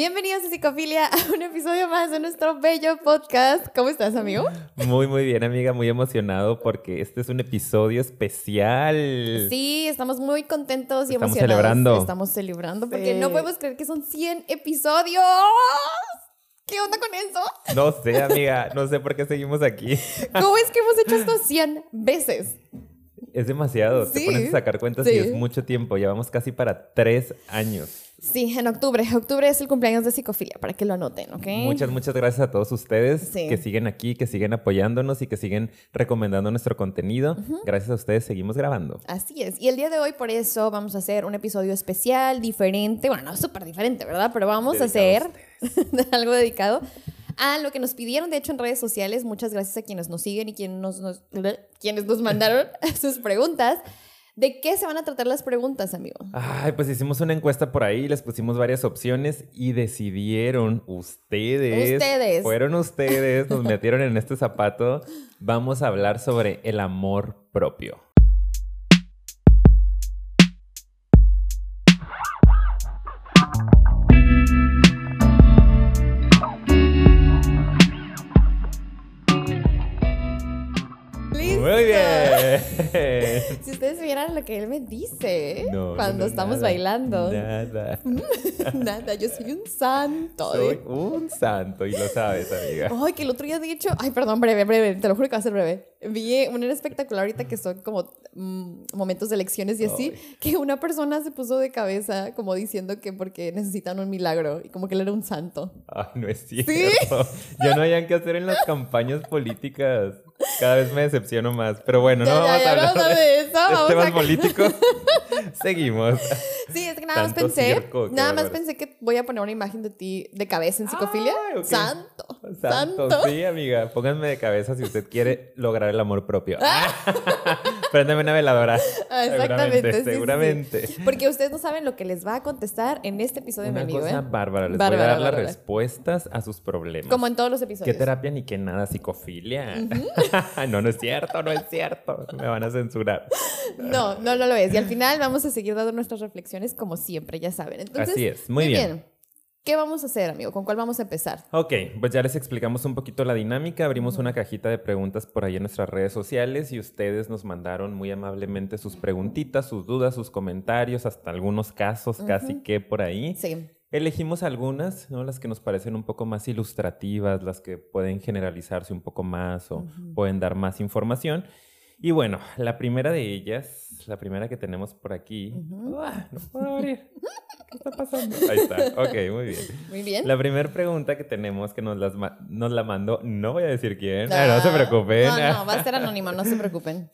Bienvenidos a Psicofilia a un episodio más de nuestro bello podcast. ¿Cómo estás, amigo? Muy, muy bien, amiga. Muy emocionado porque este es un episodio especial. Sí, estamos muy contentos y Estamos emocionados. celebrando. Estamos celebrando porque Sí. no podemos creer que son 100 episodios. ¿Qué onda con eso? No sé, amiga. No sé por qué seguimos aquí. ¿Cómo es que hemos hecho esto 100 veces? Es demasiado. Sí. Te pones a sacar cuentas Sí. y es mucho tiempo. Llevamos casi para tres años. Sí, en octubre. Octubre es el cumpleaños de Psicofilia, para que lo anoten, ¿ok? Muchas, muchas gracias a todos ustedes Sí. que siguen aquí, que siguen apoyándonos y que siguen recomendando nuestro contenido. Gracias a ustedes seguimos grabando. Así es. Y el día de hoy, por eso, vamos a hacer un episodio especial, diferente. Bueno, no súper diferente, ¿verdad? Pero vamos a hacer algo dedicado a lo que nos pidieron, de hecho, en redes sociales. Muchas gracias a quienes nos siguen y quienes nos, nos- quienes nos mandaron sus preguntas. ¿De qué se van a tratar las preguntas, amigo? Ay, pues hicimos una encuesta por ahí, les pusimos varias opciones y decidieron ustedes. Ustedes. Fueron ustedes, nos metieron en este zapato. Vamos a hablar sobre el amor propio. Muy bien. Si ustedes vieran lo que él me dice No, cuando no, estamos nada, bailando. Nada. Nada, yo soy un santo. Soy un santo y lo sabes, amiga. Ay, que el otro día de hecho, ay, perdón, breve, breve, te lo juro que va a ser breve. Vi un espectacular ahorita que son como mm, momentos de elecciones y así, que una persona se puso de cabeza como diciendo que porque necesitan un milagro y como que él era un santo. Ay, no es cierto. Ya no hayan que hacer en las campañas políticas. Cada vez me decepciono más. Pero bueno, no Ya, vamos ya, a hablar vamos de, de eso, vamos temas a- políticos. Seguimos. Sí, es que nada más pensé, circo, qué nada más pensé que voy a poner una imagen de ti de cabeza en psicofilia. Ok. Santo, Santo. santo. Sí, amiga. Pónganme de cabeza si usted quiere lograr el amor propio. Préndeme una veladora. Ah, exactamente, sí, sí. Seguramente. Porque ustedes no saben lo que les va a contestar en este episodio, mi Una amigo. cosa ¿eh? bárbara. Les Bárbara, voy a dar las respuestas a sus problemas. Como en todos los ¿Qué episodios. terapia ni qué nada? Psicofilia. no, no es cierto, no es cierto. Me van a censurar. No, no, no lo es. Y al final vamos a seguir dando nuestras reflexiones como siempre, ya saben. Entonces, Así es, muy bien. ¿Qué vamos a hacer, amigo? ¿Con cuál vamos a empezar? Ok, pues ya les explicamos un poquito la dinámica. Abrimos una cajita de preguntas por ahí en nuestras redes sociales y ustedes nos mandaron muy amablemente sus preguntitas, sus dudas, sus comentarios, hasta algunos casos casi que por ahí. Sí. Elegimos algunas, ¿no? Las que nos parecen un poco más ilustrativas, las que pueden generalizarse un poco más o pueden dar más información. Y bueno, la primera de ellas, la primera que tenemos por aquí. ¡Ah! no puedo abrir. ¿Qué está pasando? Ahí está. Ok, muy bien. Muy bien. La primera pregunta que tenemos que nos, las nos la mandó, no voy a decir quién, ah, no se Ah, preocupen. No, no, va a ser anónimo, no se preocupen.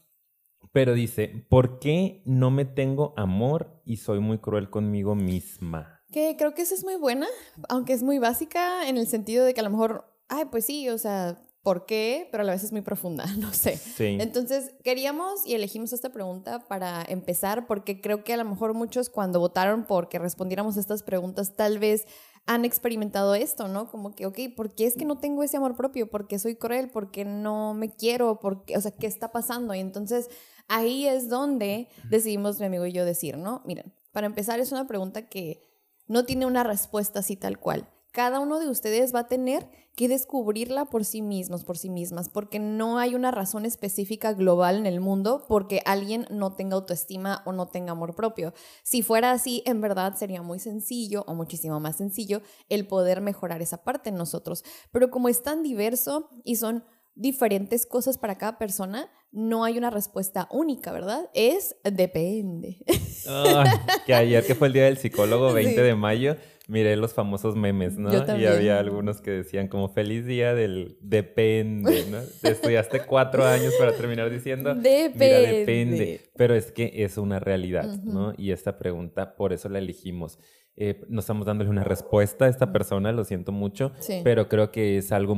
Pero dice, ¿por qué no me tengo amor y soy muy cruel conmigo misma? Que creo que esa es muy buena, aunque es muy básica en el sentido de que a lo mejor, ay, pues sí, o sea, ¿por qué? Pero a la vez es muy profunda, no sé. Sí. Entonces, queríamos y elegimos esta pregunta para empezar porque creo que a lo mejor muchos cuando votaron por que respondiéramos estas preguntas tal vez han experimentado esto, ¿no? Como que, ok, ¿por qué es que no tengo ese amor propio? ¿Por qué soy cruel? ¿Por qué no me quiero? ¿Por qué? O sea, ¿qué está pasando? Y entonces ahí es donde decidimos mi amigo y yo decir, ¿no? Miren, para empezar es una pregunta que no tiene una respuesta así tal cual. Cada uno de ustedes va a tener que descubrirla por sí mismos, por sí mismas, porque no hay una razón específica global en el mundo porque alguien no tenga autoestima o no tenga amor propio. Si fuera así, en verdad sería muy sencillo o muchísimo más sencillo el poder mejorar esa parte en nosotros. Pero como es tan diverso y son diferentes cosas para cada persona, no hay una respuesta única, ¿verdad? Es depende. Que ayer que fue el día del psicólogo, 20 Sí. de mayo, miré los famosos memes, ¿no? Yo Y había algunos que decían como feliz día del depende, ¿no? Estudiaste cuatro años para terminar diciendo, mira, Depende. depende. Pero es que es una realidad, ¿no? Y esta pregunta, por eso la elegimos. Eh, no estamos dándole una respuesta a esta persona, lo siento mucho, Sí. pero creo que es algo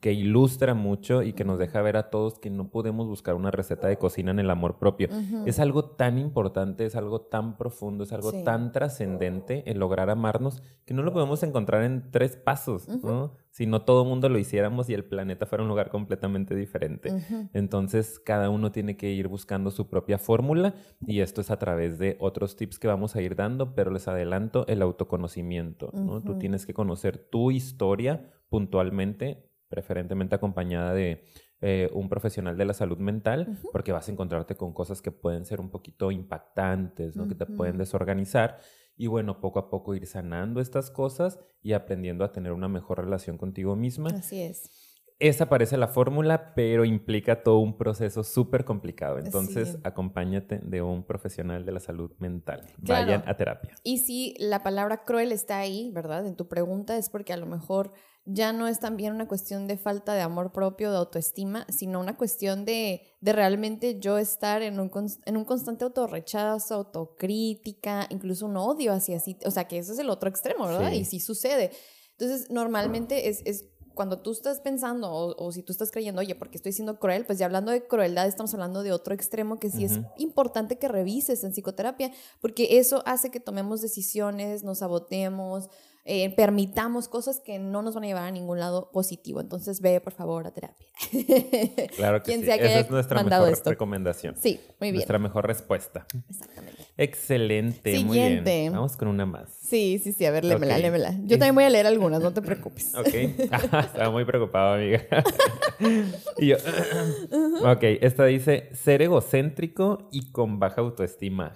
que ilustra mucho y que nos deja ver a todos que no podemos buscar una receta de cocina en el amor propio. Es algo tan importante, es algo tan profundo, es algo Sí. tan trascendente el lograr amarnos que no lo podemos encontrar en tres pasos, ¿no? Si no todo el mundo lo hiciéramos y el planeta fuera un lugar completamente diferente. Entonces, cada uno tiene que ir buscando su propia fórmula y esto es a través de otros tips que vamos a ir dando, pero les adelanto el autoconocimiento. ¿no? Tú tienes que conocer tu historia puntualmente, preferentemente acompañada de eh, un profesional de la salud mental, porque vas a encontrarte con cosas que pueden ser un poquito impactantes, ¿no? que te pueden desorganizar y bueno, poco a poco ir sanando estas cosas y aprendiendo a tener una mejor relación contigo misma. Así es. Esa parece la fórmula, pero implica todo un proceso súper complicado. Entonces, acompáñate de un profesional de la salud mental. Vayan a terapia. Y si la palabra cruel está ahí, ¿verdad? En tu pregunta es porque a lo mejor ya no es también una cuestión de falta de amor propio, de autoestima, sino una cuestión de, de realmente yo estar en un, en un constante autorrechazo, autocrítica, incluso un odio hacia sí. O sea, que ese es el otro extremo, ¿verdad? Y sí sucede. Entonces, normalmente es, es cuando tú estás pensando o, si tú estás creyendo, oye, porque estoy siendo cruel, pues ya hablando de crueldad estamos hablando de otro extremo que sí es importante que revises en psicoterapia, porque eso hace que tomemos decisiones, nos sabotemos, eh, permitamos cosas que no nos van a llevar a ningún lado positivo. Entonces ve, por favor, a terapia. Claro que sí. Esa es nuestra mejor recomendación. Sí, muy bien. Nuestra mejor respuesta. Exactamente. Excelente, muy bien. Vamos con una más. Sí, sí, sí. A ver, lémela, lémela. Yo también voy a leer algunas, no te preocupes. Ok. estaba muy preocupado, amiga. y yo... ok, esta dice, ser egocéntrico y con baja autoestima.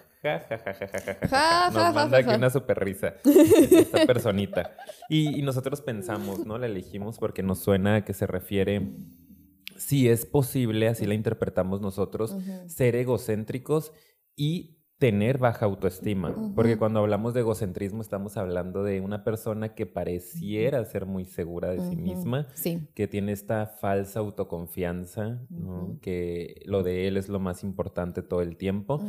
Nos manda aquí una super risa esta personita. Y, nosotros pensamos, ¿no? La elegimos porque nos suena que se refiere, si es posible, así la interpretamos nosotros, ser egocéntricos y tener baja autoestima, porque cuando hablamos de egocentrismo estamos hablando de una persona que pareciera ser muy segura de sí misma, que tiene esta falsa autoconfianza, que lo de él es lo más importante todo el tiempo,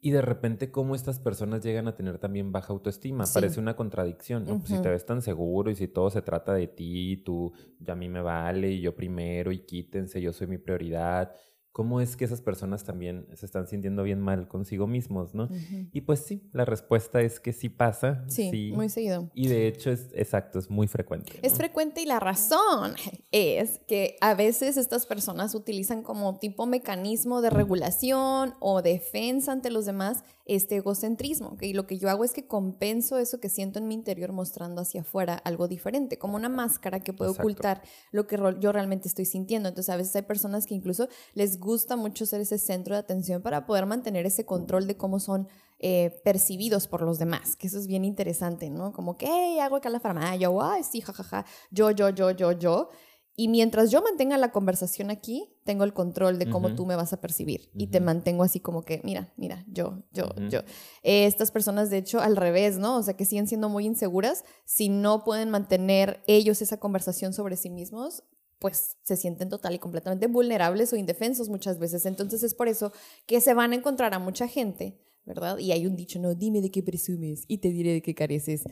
y de repente cómo estas personas llegan a tener también baja autoestima, parece una contradicción, pues si te ves tan seguro y si todo se trata de ti, tú, ya a mí me vale y yo primero y quítense, yo soy mi prioridad, cómo es que esas personas también se están sintiendo bien mal consigo mismos, ¿no? Y pues sí, la respuesta es que sí pasa. Sí, muy seguido. Y de hecho es exacto, es muy frecuente. Es frecuente y la razón es que a veces estas personas utilizan como tipo mecanismo de regulación o defensa ante los demás este egocentrismo, y lo que yo hago es que compenso eso que siento en mi interior mostrando hacia afuera algo diferente, como una máscara que puede ocultar lo que yo realmente estoy sintiendo. Entonces a veces hay personas que incluso les gusta mucho ser ese centro de atención para poder mantener ese control de cómo son eh, percibidos por los demás, que eso es bien interesante, ¿no? Como que, hey, hago acá la farmacia, yo, ay, sí, jajaja, yo, yo, yo, yo, yo. Y mientras yo mantenga la conversación aquí, tengo el control de cómo tú me vas a percibir. Y te mantengo así como que, mira, mira, yo, yo, yo. Eh, estas personas, de hecho, al revés, ¿no? O sea, que siguen siendo muy inseguras, si no pueden mantener ellos esa conversación sobre sí mismos, pues se sienten total y completamente vulnerables o indefensos muchas veces. Entonces es por eso que se van a encontrar a mucha gente, ¿verdad? Y hay un dicho, no, dime de qué presumes y te diré de qué careces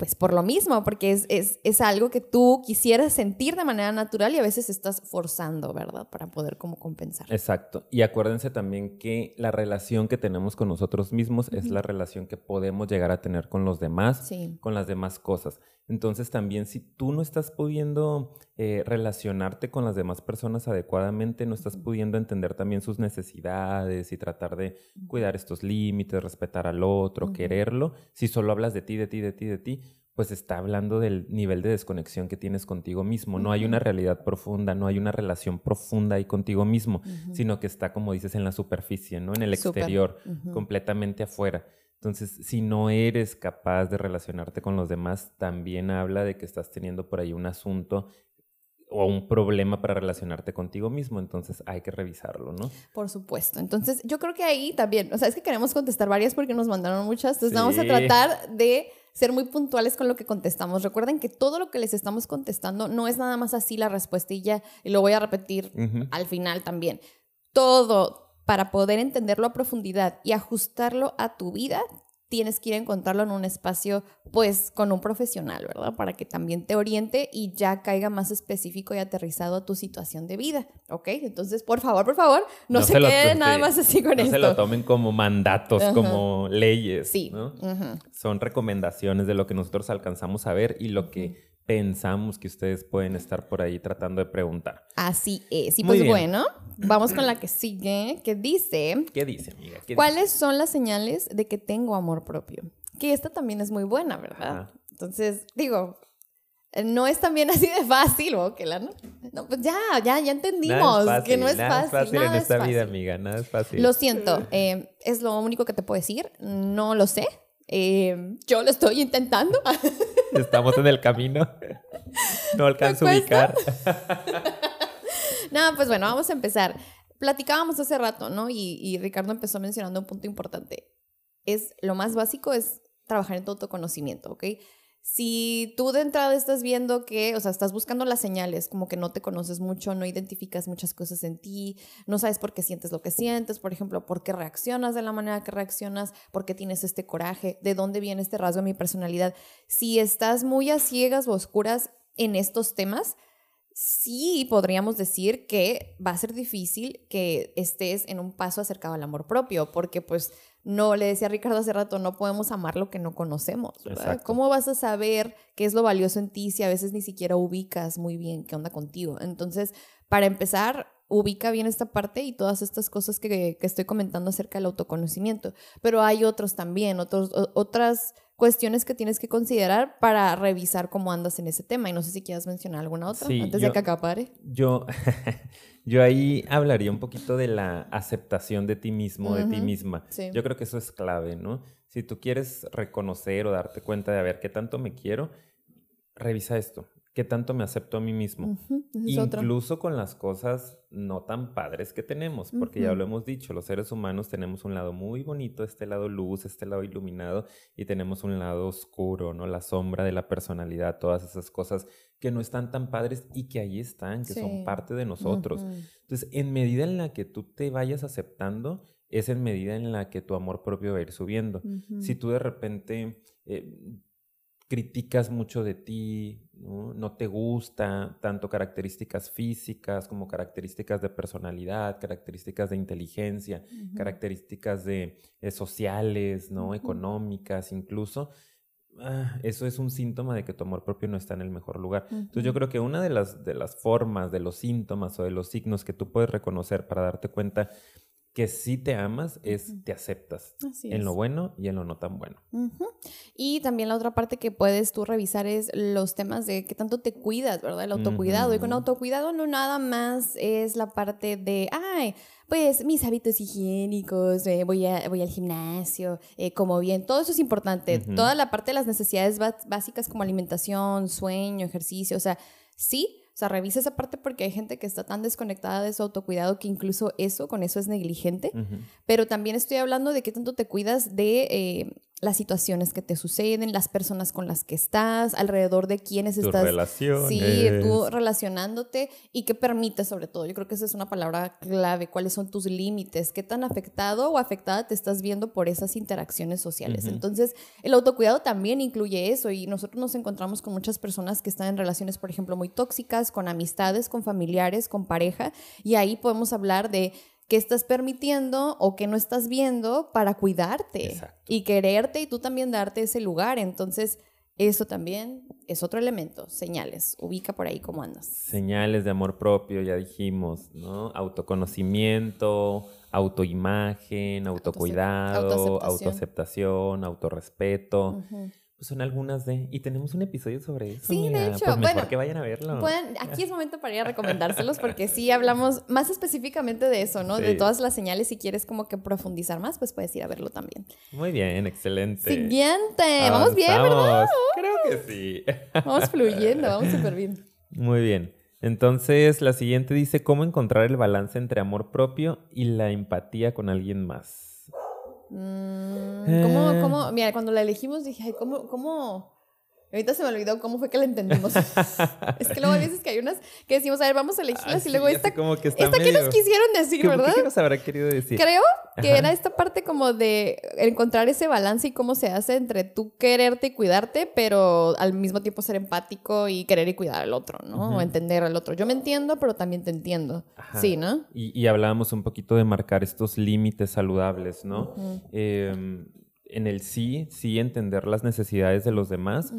pues por lo mismo, porque es, es, es, algo que tú quisieras sentir de manera natural y a veces estás forzando, ¿verdad? Para poder como compensar. Exacto. Y acuérdense también que la relación que tenemos con nosotros mismos es la relación que podemos llegar a tener con los demás, con las demás cosas. Entonces también si tú no estás pudiendo eh, relacionarte con las demás personas adecuadamente, no estás pudiendo entender también sus necesidades y tratar de cuidar estos límites, respetar al otro, quererlo, si solo hablas de ti, de ti, de ti, de ti, pues está hablando del nivel de desconexión que tienes contigo mismo. No hay una realidad profunda, no hay una relación profunda ahí contigo mismo, sino que está, como dices, en la superficie, ¿no? En el exterior, completamente afuera. Entonces, si no eres capaz de relacionarte con los demás, también habla de que estás teniendo por ahí un asunto o un problema para relacionarte contigo mismo, entonces hay que revisarlo, ¿no? Por supuesto. Entonces, yo creo que ahí también, o sea, es que queremos contestar varias porque nos mandaron muchas, entonces vamos a tratar de ser muy puntuales con lo que contestamos. Recuerden que todo lo que les estamos contestando no es nada más así la respuesta y ya, y lo voy a repetir al final también. Todo, para poder entenderlo a profundidad y ajustarlo a tu vida, tienes que ir a encontrarlo en un espacio, pues, con un profesional, ¿verdad? Para que también te oriente y ya caiga más específico y aterrizado a tu situación de vida, ¿ok? Entonces, por favor, por favor, no, se, queden nada más así con esto. No se lo tomen como mandatos, como leyes, sí. ¿no? Son recomendaciones de lo que nosotros alcanzamos a ver y lo que pensamos que ustedes pueden estar por ahí tratando de preguntar. Así es. Y pues bueno, vamos con la que sigue, que dice... ¿Qué dice, amiga? ¿Cuáles son las señales de que tengo amor propio? Que esta también es muy buena, ¿verdad? Entonces, digo, no es también así de fácil, ¿o? Que la, no? no, pues ya, ya, ya entendimos que no es nada fácil. Es fácil en esta vida, amiga, nada es fácil. Lo siento, eh, es lo único que te puedo decir, no lo sé. Eh, yo lo estoy intentando. Estamos en el camino. No alcanzo a ubicar. no, pues bueno, vamos a empezar. Platicábamos hace rato, ¿no? Y, Ricardo empezó mencionando un punto importante. Es lo más básico es trabajar en tu autoconocimiento, ¿ok? si tú de entrada estás viendo que, o sea, estás buscando las señales, como que no te conoces mucho, no identificas muchas cosas en ti, no sabes por qué sientes lo que sientes, por ejemplo, por qué reaccionas de la manera que reaccionas, por qué tienes este coraje, de dónde viene este rasgo de mi personalidad. Si estás muy a ciegas o oscuras en estos temas, sí podríamos decir que va a ser difícil que estés en un paso acercado al amor propio, porque pues no, le decía a Ricardo hace rato, no podemos amar lo que no conocemos. ¿Cómo vas a saber qué es lo valioso en ti si a veces ni siquiera ubicas muy bien qué onda contigo? Entonces, para empezar, ubica bien esta parte y todas estas cosas que, que estoy comentando acerca del autoconocimiento. Pero hay otros también, otros, otras cuestiones que tienes que considerar para revisar cómo andas en ese tema. Y no sé si quieras mencionar alguna otra antes de que acapare. Yo, yo ahí hablaría un poquito de la aceptación de ti mismo, de ti misma. Yo creo que eso es clave, ¿no? Si tú quieres reconocer o darte cuenta de a ver qué tanto me quiero, revisa esto qué tanto me acepto a mí mismo. Incluso con las cosas no tan padres que tenemos, porque ya lo hemos dicho, los seres humanos tenemos un lado muy bonito, este lado luz, este lado iluminado, y tenemos un lado oscuro, ¿no? La sombra de la personalidad, todas esas cosas que no están tan padres y que ahí están, que son parte de nosotros. Entonces, en medida en la que tú te vayas aceptando, es en medida en la que tu amor propio va a ir subiendo. Si tú de repente... Eh, criticas mucho de ti, ¿no? te gusta tanto características físicas como características de personalidad, características de inteligencia, características de, eh, sociales, ¿no? económicas incluso. Ah, eso es un síntoma de que tu amor propio no está en el mejor lugar. Entonces yo creo que una de las, de las formas, de los síntomas o de los signos que tú puedes reconocer para darte cuenta que si te amas es te aceptas en lo bueno y en lo no tan bueno. Y también la otra parte que puedes tú revisar es los temas de qué tanto te cuidas, ¿verdad? El autocuidado. Y con autocuidado no nada más es la parte de, ay, pues mis hábitos higiénicos, eh, voy, a, voy al gimnasio, eh, como bien, todo eso es importante. Toda la parte de las necesidades básicas como alimentación, sueño, ejercicio, o sea, sí, sea, revisa esa parte porque hay gente que está tan desconectada de su autocuidado que incluso eso, con eso es negligente. Pero también estoy hablando de qué tanto te cuidas de eh, las situaciones que te suceden, las personas con las que estás, alrededor de quienes Tus estás. Relaciones. Sí, tú relacionándote y qué permites sobre todo. Yo creo que esa es una palabra clave. ¿Cuáles son tus límites? ¿Qué tan afectado o afectada te estás viendo por esas interacciones sociales? Entonces, el autocuidado también incluye eso y nosotros nos encontramos con muchas personas que están en relaciones, por ejemplo, muy tóxicas, con amistades, con familiares, con pareja y ahí podemos hablar de qué estás permitiendo o qué no estás viendo para cuidarte y quererte y tú también darte ese lugar. Entonces, eso también es otro elemento, señales. Ubica por ahí cómo andas. Señales de amor propio, ya dijimos, ¿no? Autoconocimiento, autoimagen, autocuidado, autoaceptación, autorrespeto pues son algunas de... Y tenemos un episodio sobre eso. Sí, de hecho. Pues mejor que vayan a verlo. aquí es momento para ir a recomendárselos porque sí hablamos más específicamente de eso, ¿no? De todas las señales. Si quieres como que profundizar más, pues puedes ir a verlo también. Muy bien, excelente. Siguiente. Vamos bien, ¿verdad? Creo que sí. Vamos fluyendo, vamos súper bien. Muy bien. Entonces, la siguiente dice, ¿cómo encontrar el balance entre amor propio y la empatía con alguien más? Mm, ¿Cómo, eh. cómo? Mira, cuando la elegimos dije, ay, ¿cómo, cómo, Ahorita se me olvidó cómo fue que la entendimos. es que luego veces que hay unas que decimos, a ver, vamos a elegirlas y luego esta. Como que esta que nos quisieron decir, ¿verdad? ¿Qué nos habrá querido decir? Creo que era esta parte como de encontrar ese balance y cómo se hace entre tú quererte y cuidarte, pero al mismo tiempo ser empático y querer y cuidar al otro, ¿no? O entender al otro. Yo me entiendo, pero también te entiendo. Sí, ¿no? Y, y, hablábamos un poquito de marcar estos límites saludables, ¿no? En el sí, sí entender las necesidades de los demás,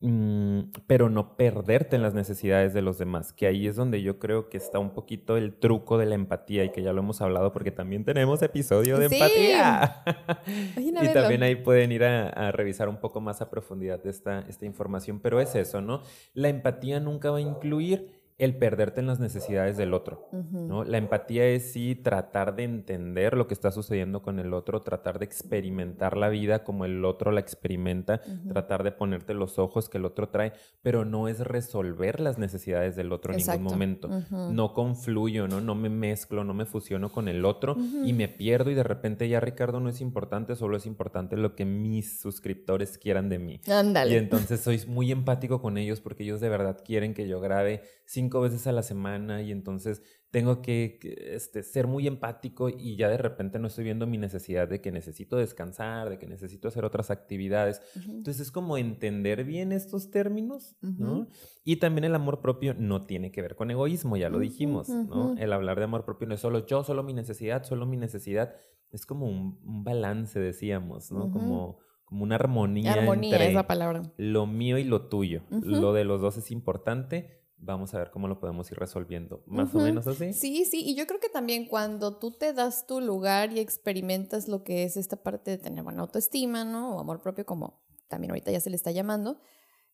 Mm, pero no perderte en las necesidades de los demás, que ahí es donde yo creo que está un poquito el truco de la empatía y que ya lo hemos hablado porque también tenemos episodio de empatía. y también ahí pueden ir a, revisar un poco más a profundidad esta, esta información, pero es eso, ¿no? La empatía nunca va a incluir el perderte en las necesidades del otro. ¿no? La empatía es sí tratar de entender lo que está sucediendo con el otro, tratar de experimentar la vida como el otro la experimenta, tratar de ponerte los ojos que el otro trae, pero no es resolver las necesidades del otro en ningún momento. No confluyo, ¿no? no me mezclo, no me fusiono con el otro y me pierdo y de repente ya Ricardo no es importante, solo es importante lo que mis suscriptores quieran de mí. Ándale. Y entonces soy muy empático con ellos porque ellos de verdad quieren que yo grabe cinco veces a la semana y entonces tengo que, este, ser muy empático y ya de repente no estoy viendo mi necesidad de que necesito descansar, de que necesito hacer otras actividades. Entonces es como entender bien estos términos, ¿no? Y también el amor propio no tiene que ver con egoísmo, ya lo dijimos, ¿no? El hablar de amor propio no es solo yo, solo mi necesidad, solo mi necesidad. Es como un, balance, decíamos, ¿no? Como como una armonía, armonía entre es la palabra. lo mío y lo tuyo. Lo de los dos es importante, vamos a ver cómo lo podemos ir resolviendo. Más o menos así. Sí, sí, y yo creo que también cuando tú te das tu lugar y experimentas lo que es esta parte de tener buena autoestima, ¿no? O amor propio, como también ahorita ya se le está llamando,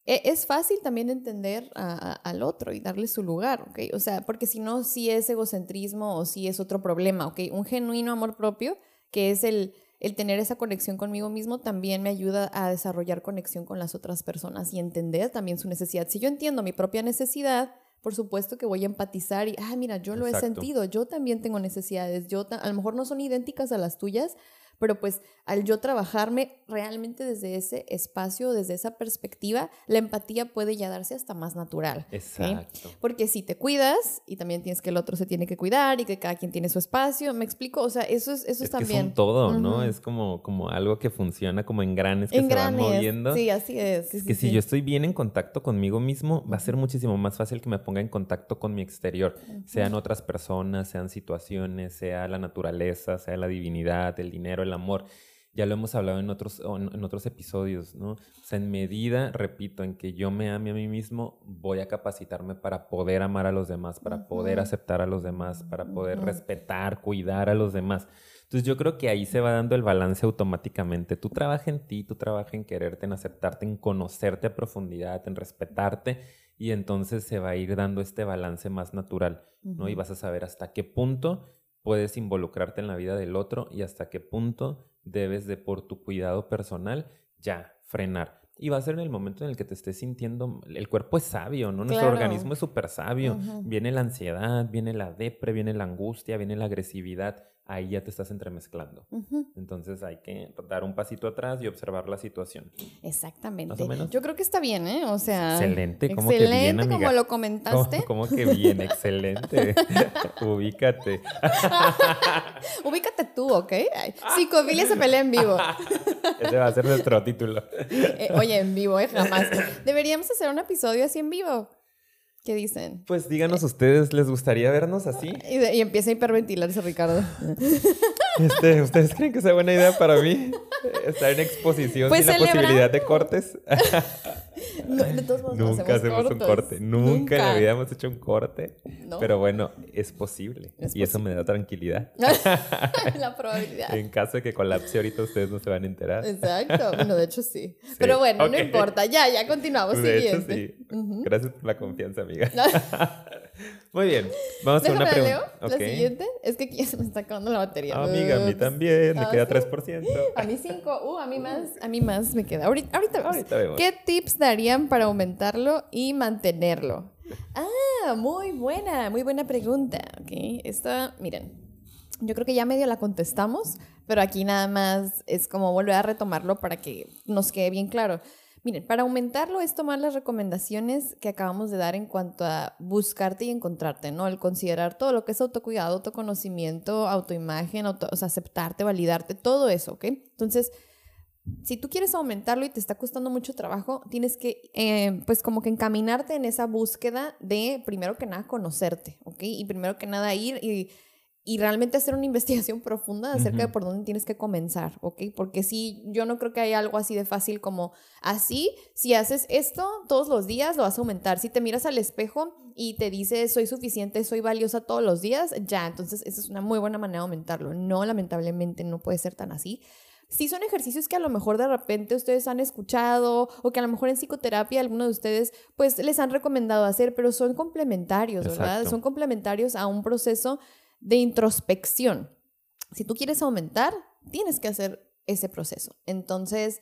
e, es fácil también entender al otro y darle su lugar, ¿ok? O sea, porque si no, si es egocentrismo o si es otro problema, ¿ok? Un genuino amor propio, que es el el tener esa conexión conmigo mismo también me ayuda a desarrollar conexión con las otras personas y entender también su necesidad. Si yo entiendo mi propia necesidad, por supuesto que voy a empatizar y, ah, mira, yo lo he sentido, yo también tengo necesidades, yo a lo mejor no son idénticas a las tuyas, pero pues al yo trabajarme realmente desde ese espacio, desde esa perspectiva, la empatía puede ya darse hasta más natural. Exacto. Porque si te cuidas y también tienes que el otro se tiene que cuidar y que cada quien tiene su espacio, ¿me explico? O sea, eso es, eso es, también... es todo, ¿no? Es como, como algo que funciona como engranes que se van moviendo. Sí, así es. que si yo estoy bien en contacto conmigo mismo, va a ser muchísimo más fácil que me ponga en contacto con mi exterior, sean otras personas, sean situaciones, sea la naturaleza, sea la divinidad, el dinero, el amor. Ya lo hemos hablado en otros, en otros episodios, ¿no? O sea, en medida, repito, en que yo me ame a mí mismo, voy a capacitarme para poder amar a los demás, para poder aceptar a los demás, para poder respetar, cuidar a los demás. Entonces yo creo que ahí se va dando el balance automáticamente. Tú trabaja en ti, tú trabaja en quererte, en aceptarte, en conocerte a profundidad, en respetarte y entonces se va a ir dando este balance más natural, ¿no? Y vas a saber hasta qué punto puedes involucrarte en la vida del otro y hasta qué punto debes de por tu cuidado personal ya frenar. Y va a ser en el momento en el que te estés sintiendo, el cuerpo es sabio, ¿no? Nuestro organismo es súper sabio. Viene la ansiedad, viene la depre, viene la angustia, viene la agresividad ahí ya te estás entremezclando. Entonces hay que dar un pasito atrás y observar la situación. Exactamente. Yo creo que está bien, ¿eh? O sea. Excelente, como que bien, amiga? como lo comentaste. Como que bien, excelente. Ubícate. Ubícate tú, ¿ok? Psicofilia se pelea en vivo. Ese va a ser nuestro título. Eh, oye, en vivo, ¿eh? Jamás. Deberíamos hacer un episodio así en vivo. ¿Qué dicen? Pues díganos ustedes, ¿les gustaría vernos así? Y, empieza a hiperventilarse Ricardo. Este, ¿Ustedes creen que sea buena idea para mí estar en exposición pues sin la posibilidad de cortes? Nunca hacemos un corte. Nunca, en la vida hemos hecho un corte. Pero bueno, es posible. y eso me da tranquilidad. la probabilidad. En caso de que colapse ahorita, ustedes no se van a enterar. Exacto. Bueno, de hecho sí. Pero bueno, no importa. Ya, ya continuamos. De hecho sí. Gracias por la confianza, amiga. Muy bien. Vamos a hacer una pregunta. La siguiente es que aquí se me está acabando la batería. Ah, amiga, a mí también. Me queda 3%. A mí 5. Uh, a mí más. A mí más me queda. Ahorita, ahorita, vemos. ¿Qué tips darían para aumentarlo y mantenerlo? Ah, muy buena. Muy buena pregunta. Ok. Esta, miren. Yo creo que ya medio la contestamos, pero aquí nada más es como volver a retomarlo para que nos quede bien claro. Miren, para aumentarlo es tomar las recomendaciones que acabamos de dar en cuanto a buscarte y encontrarte, ¿no? El considerar todo lo que es autocuidado, autoconocimiento, autoimagen, auto, o aceptarte, validarte, todo eso, ¿ok? Entonces, si tú quieres aumentarlo y te está costando mucho trabajo, tienes que, eh, pues como que encaminarte en esa búsqueda de, primero que nada, conocerte, ¿ok? Y primero que nada ir y y realmente hacer una investigación profunda acerca de por dónde tienes que comenzar, ¿ok? Porque sí, yo no creo que haya algo así de fácil como así, si haces esto todos los días, lo vas a aumentar. Si te miras al espejo y te dices, soy suficiente, soy valiosa todos los días, ya, entonces esa es una muy buena manera de aumentarlo. No, lamentablemente no puede ser tan así. Sí son ejercicios que a lo mejor de repente ustedes han escuchado o que a lo mejor en psicoterapia algunos de ustedes pues les han recomendado hacer, pero son complementarios, ¿verdad? Son complementarios a un proceso de introspección. Si tú quieres aumentar, tienes que hacer ese proceso. Entonces,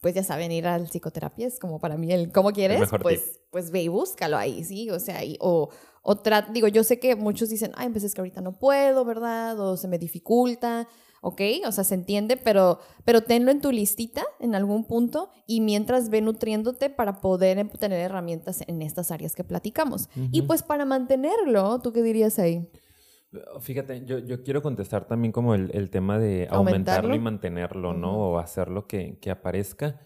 pues ya saben, ir al psicoterapia es como para mí el cómo quieres, pues, pues ve y búscalo ahí, ¿sí? O sea, o, o digo, yo sé que muchos dicen, ay, pues es que ahorita no puedo, ¿verdad? O se me dificulta, ¿ok? O sea, se entiende, pero, pero tenlo en tu listita en algún punto y mientras ve nutriéndote para poder em, tener herramientas en estas áreas que platicamos. Y pues para mantenerlo, ¿tú qué dirías ahí? Fíjate, yo, yo quiero contestar también como el, el tema de aumentarlo, y mantenerlo, ¿no? O hacerlo que, que aparezca.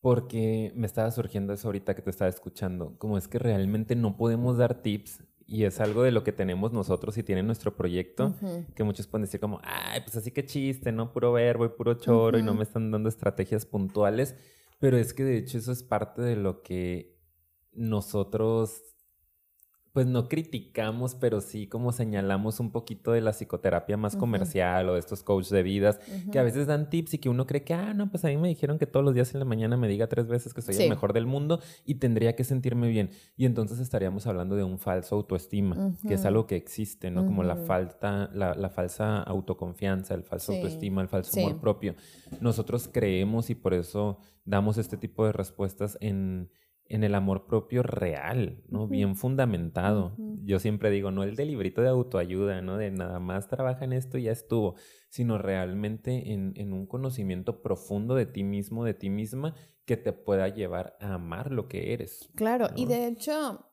Porque me estaba surgiendo eso ahorita que te estaba escuchando. Como es que realmente no podemos dar tips y es algo de lo que tenemos nosotros y tiene nuestro proyecto, que muchos pueden decir como, ay, pues así que chiste, ¿no? Puro verbo y puro choro y no me están dando estrategias puntuales. Pero es que de hecho eso es parte de lo que nosotros pues no criticamos, pero sí como señalamos un poquito de la psicoterapia más comercial o de estos coaches de vidas, que a veces dan tips y que uno cree que, ah, no, pues a mí me dijeron que todos los días en la mañana me diga tres veces que soy el mejor del mundo y tendría que sentirme bien. Y entonces estaríamos hablando de un falso autoestima, que es algo que existe, ¿no? Como la falta, la, falsa autoconfianza, el falso autoestima, el falso amor propio. Nosotros creemos y por eso damos este tipo de respuestas en en el amor propio real, ¿no? Bien fundamentado. Yo siempre digo, no el de librito de autoayuda, ¿no? De nada más trabaja en esto y ya estuvo, sino realmente en, un conocimiento profundo de ti mismo, de ti misma, que te pueda llevar a amar lo que eres. Claro, y de hecho,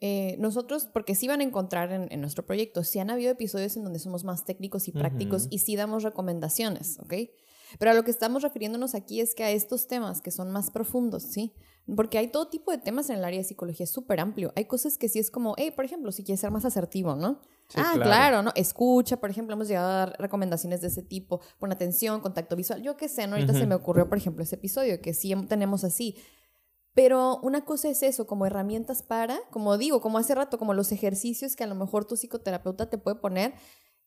eh, nosotros, porque sí van a encontrar en, nuestro proyecto, sí han habido episodios en donde somos más técnicos y prácticos y sí damos recomendaciones, ¿ok? Pero a lo que estamos refiriéndonos aquí es que a estos temas que son más profundos, ¿sí? Porque hay todo tipo de temas en el área de psicología, es súper amplio. Hay cosas que sí es como, hey, por ejemplo, si quieres ser más asertivo, ¿no? ah, claro. ¿no? Escucha, por ejemplo, hemos llegado a dar recomendaciones de ese tipo, pon atención, contacto visual, yo qué sé, ¿no? Ahorita se me ocurrió, por ejemplo, ese episodio que sí tenemos así. Pero una cosa es eso, como herramientas para, como digo, como hace rato, como los ejercicios que a lo mejor tu psicoterapeuta te puede poner.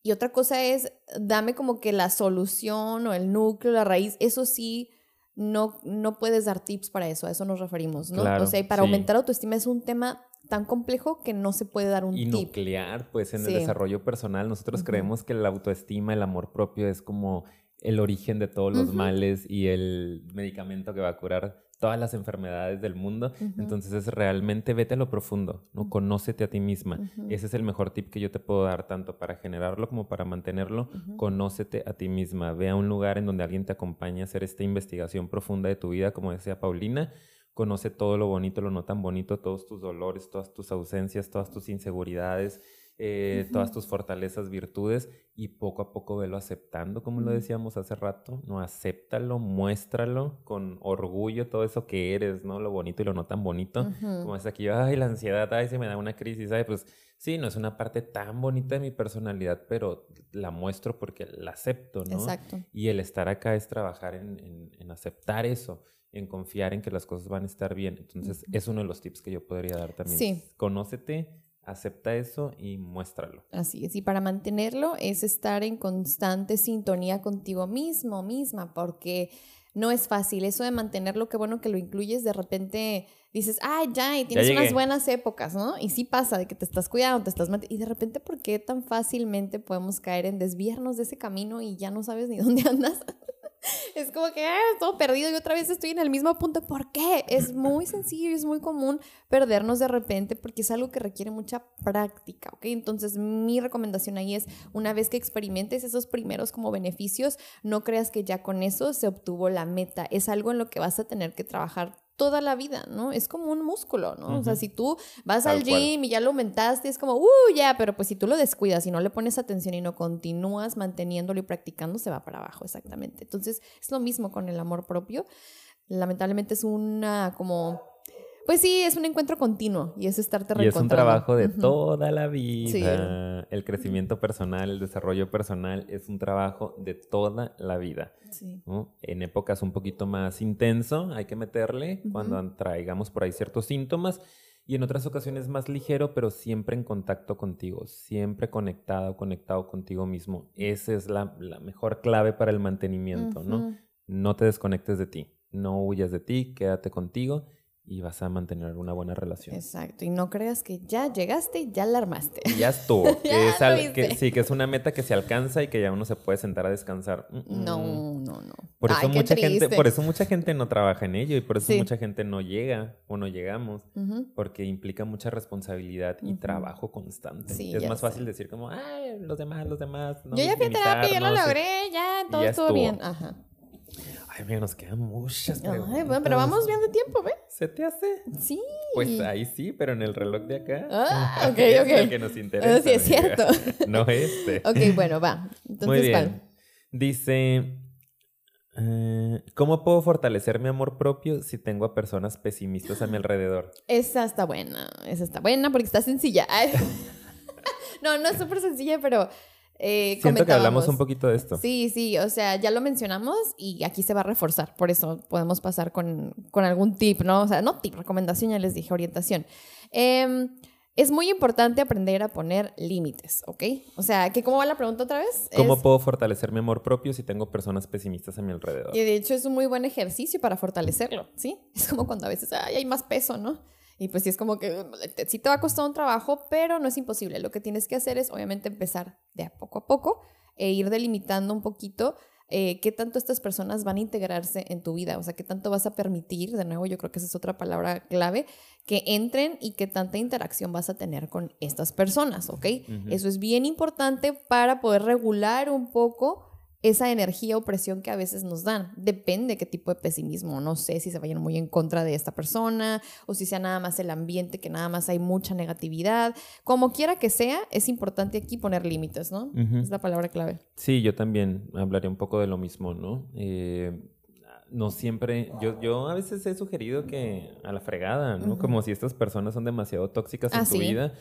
Y otra cosa es, dame como que la solución o el núcleo, la raíz, eso sí no, no puedes dar tips para eso, a eso nos referimos, ¿no? o sea, para aumentar autoestima es un tema tan complejo que no se puede dar un y tip. nuclear, pues en el desarrollo personal, nosotros creemos que la autoestima, el amor propio es como el origen de todos los males y el medicamento que va a curar todas las enfermedades del mundo. Entonces es realmente vete a lo profundo, ¿no? Conócete a ti misma. Ese es el mejor tip que yo te puedo dar, tanto para generarlo como para mantenerlo. Conócete a ti misma. Ve a un lugar en donde alguien te acompañe a hacer esta investigación profunda de tu vida, como decía Paulina. Conoce todo lo bonito, lo no tan bonito, todos tus dolores, todas tus ausencias, todas tus inseguridades eh, todas tus fortalezas, virtudes y poco a poco velo aceptando, como lo decíamos hace rato, no acéptalo, muéstralo con orgullo todo eso que eres, ¿no? Lo bonito y lo no tan bonito, como es aquí, ay, la ansiedad, ay, se me da una crisis, ay, pues sí, no es una parte tan bonita de mi personalidad, pero la muestro porque la acepto, ¿no? Exacto. Y el estar acá es trabajar en, en, aceptar eso en confiar en que las cosas van a estar bien. Entonces, es uno de los tips que yo podría dar también. Sí. Conócete, acepta eso y muéstralo. Así es, y para mantenerlo es estar en constante sintonía contigo mismo, misma, porque no es fácil. Eso de mantenerlo, qué bueno que lo incluyes, de repente dices, ay, ya, y tienes unas buenas épocas, ¿no? Y sí pasa de que te estás cuidando, te estás y de repente, ¿por qué tan fácilmente podemos caer en desviarnos de ese camino y ya no sabes ni dónde andas? Es como que ah, todo perdido y otra vez estoy en el mismo punto. ¿Por qué? Es muy sencillo y es muy común perdernos de repente porque es algo que requiere mucha práctica, ¿ok? Entonces mi recomendación ahí es una vez que experimentes esos primeros como beneficios, no creas que ya con eso se obtuvo la meta. Es algo en lo que vas a tener que trabajar toda la vida, ¿no? Es como un músculo, ¿no? O sea, si tú vas al gym y ya lo aumentaste, es como, uh, ya, pero pues si tú lo descuidas y no le pones atención y no continúas manteniéndolo y practicando, se va para abajo, exactamente. Entonces, es lo mismo con el amor propio. Lamentablemente es una como Pues sí, es un encuentro continuo y es estarte Y es un trabajo de toda la vida. El crecimiento personal, el desarrollo personal es un trabajo de toda la vida. Sí. En épocas un poquito más intenso, hay que meterle cuando traigamos por ahí ciertos síntomas y en otras ocasiones más ligero, pero siempre en contacto contigo, siempre conectado, conectado contigo mismo. Esa es la, mejor clave para el mantenimiento, ¿no? No te desconectes de ti, no huyas de ti, quédate contigo y vas a mantener una buena relación. Exacto, y no creas que ya llegaste y ya la armaste. ya estuvo. que sí, que es una meta que se alcanza y que ya uno se puede sentar a descansar. No, no, no. Por eso, mucha gente, por eso mucha gente no trabaja en ello y por eso mucha gente no llega o no llegamos, porque implica mucha responsabilidad y trabajo constante. es más fácil decir como, ay, los demás, los demás. Yo ya fui a terapia, ya lo logré, ya, todo estuvo bien. Ajá. Ay, mira, nos quedan muchas preguntas. Ay, bueno, pero vamos bien de tiempo, ¿ve? ¿Se te hace? Sí. Pues ahí sí, pero en el reloj de acá. Ah, ok, es ok. el que nos interesa. sí, es cierto. no este. Ok, bueno, va. Entonces, Muy bien. Dice, eh, ¿cómo puedo fortalecer mi amor propio si tengo a personas pesimistas a mi alrededor? Esa está buena, esa está buena porque está sencilla. no, no es súper sencilla, pero eh, Siento que hablamos un poquito de esto. Sí, sí, o sea, ya lo mencionamos y aquí se va a reforzar, por eso podemos pasar con, con algún tip, ¿no? O sea, no tip, recomendación, ya les dije, orientación. Em, es muy importante aprender a poner límites, ¿ok? O sea, que ¿cómo va la pregunta otra vez? ¿Cómo puedo fortalecer mi amor propio si tengo personas pesimistas a mi alrededor? Y de hecho es un muy buen ejercicio para fortalecerlo, ¿sí? Es como cuando a veces hay más peso, ¿no? Y pues sí es como que sí te va a costar un trabajo, pero no es imposible. Lo que tienes que hacer es obviamente empezar de a poco a poco e ir delimitando un poquito eh, qué tanto estas personas van a integrarse en tu vida, o sea, qué tanto vas a permitir, de nuevo yo creo que esa es otra palabra clave, que entren y qué tanta interacción vas a tener con estas personas, ¿ok? Eso es bien importante para poder regular un poco esa energía o presión que a veces nos dan. Depende qué tipo de pesimismo. No sé si se vayan muy en contra de esta persona o si sea nada más el ambiente, que nada más hay mucha negatividad. Como quiera que sea, es importante aquí poner límites, ¿no? Es la palabra clave. Sí, yo también hablaré un poco de lo mismo, ¿no? Eh, no siempre, yo, yo a veces he sugerido que a la fregada, ¿no? Como si estas personas son demasiado tóxicas en ah, tu vida,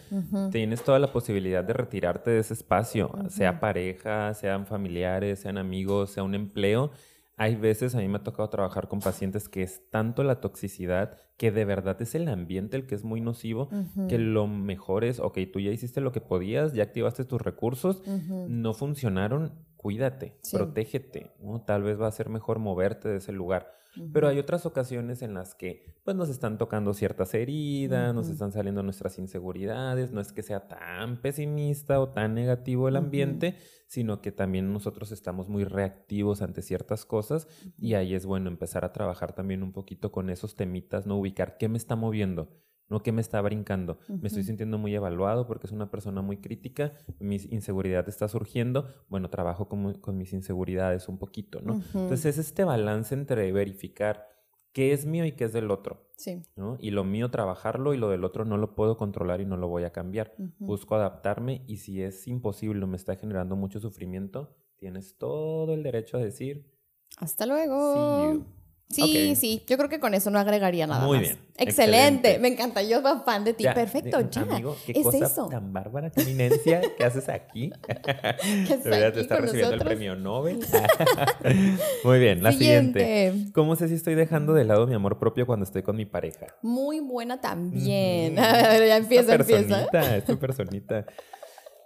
tienes toda la posibilidad de retirarte de ese espacio, sea pareja, sean familiares, sean amigos, sea un empleo. Hay veces, a mí me ha tocado trabajar con pacientes que es tanto la toxicidad que de verdad es el ambiente el que es muy nocivo, que lo mejor es, ok, tú ya hiciste lo que podías, ya activaste tus recursos, no funcionaron, cuídate, protégete, ¿no? Tal vez va a ser mejor moverte de ese lugar. Pero hay otras ocasiones en las que pues nos están tocando ciertas heridas, nos están saliendo nuestras inseguridades, no es que sea tan pesimista o tan negativo el ambiente, sino que también nosotros estamos muy reactivos ante ciertas cosas y ahí es bueno empezar a trabajar también un poquito con esos temitas, no ubicar qué me está moviendo, no que me está brincando. Me estoy sintiendo muy evaluado porque es una persona muy crítica, mi inseguridad está surgiendo, bueno, trabajo con, con mis inseguridades un poquito, ¿no? Entonces es este balance entre verificar qué es mío y qué es del otro. Sí. ¿no? Y lo mío trabajarlo y lo del otro no lo puedo controlar y no lo voy a cambiar. Busco adaptarme y si es imposible o me está generando mucho sufrimiento, tienes todo el derecho a decir... Hasta luego. Sí, sí, yo creo que con eso no agregaría nada Muy más. bien. Excelente. me encanta, yo soy fan de ti. Perfecto, ya. Amigo, qué es cosa eso? tan bárbara, qué eminencia, ¿qué haces aquí? ¿Qué Deberías estar recibiendo el premio Nobel. Muy bien, la siguiente. ¿Cómo sé si estoy dejando de lado mi amor propio cuando estoy con mi pareja? Muy buena también. ya empieza, esta personita, Esta personita.